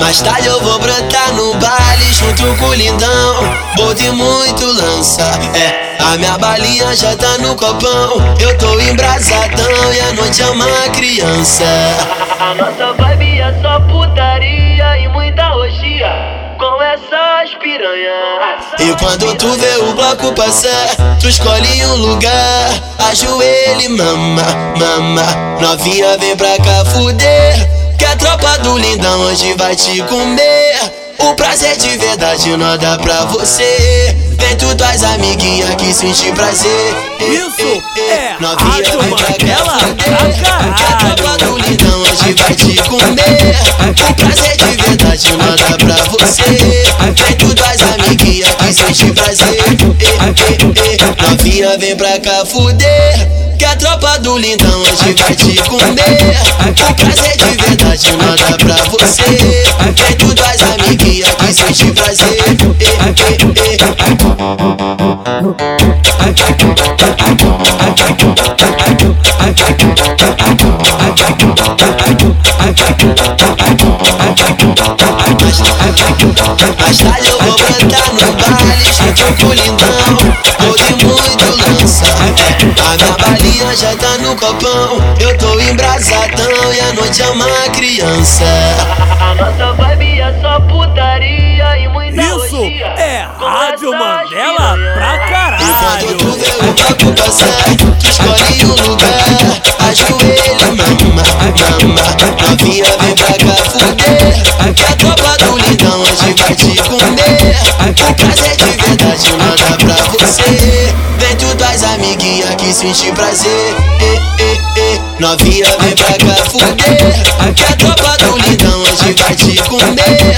Mais tarde eu vou brotar no baile junto com o lindão Boto e muito lança, é A minha balinha já tá no copão Eu tô embrasadão e a noite é uma criança A nossa vibe é só putaria e muita roxia com essas piranhas. E quando tu vê o bloco passar, tu escolhe um lugar, ajoelha e mama, mama. Novinha vem pra cá fuder. Que a tropa do lindão hoje vai te comer. O prazer de verdade não dá pra você. Vem tu tuas amiguinhas que sente prazer. Isso é novinha Rádio vem pra cá Mandela pra. Que a tropa do lindão hoje vai te comer. O prazer de verdade não dá pra você. Vem tu tuas amiguinhas que sente prazer. Novinha vem pra cá fuder. Do lindão hoje vai te comer. O prazer de verdade não dá pra você. Vem tu tuas amiguinhas que sente prazer. Mais tarde eu vou tá no copão. Eu tô embrasadão e a noite é uma criança. A nossa vibe é só putaria e muita Isso roxia é Rádio Mandela pra E quando tu caralho. vê o bloco passar, tu escolhe um lugar, ajoelha, mama, mama. Novinha vem pra cá fuder, que a tropa do lindão hoje vai te comer. O prazer de sente prazer. Eh, eh, eh. Novinha vem pra cá fuder, que a tropa do lindão hoje vai te comer.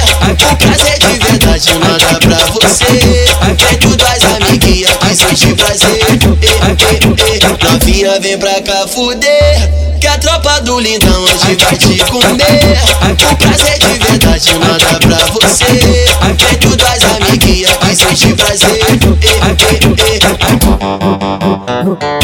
O prazer de verdade dá pra você. Vem tu tuas amiguinhas que sente prazer. Eh, eh, eh. Novinha vem pra cá fuder. Que a tropa do lindão hoje vai te comer. O prazer de verdade dá pra você. Vem tu tuas amiguinhas que sente prazer. Eh, eh, eh.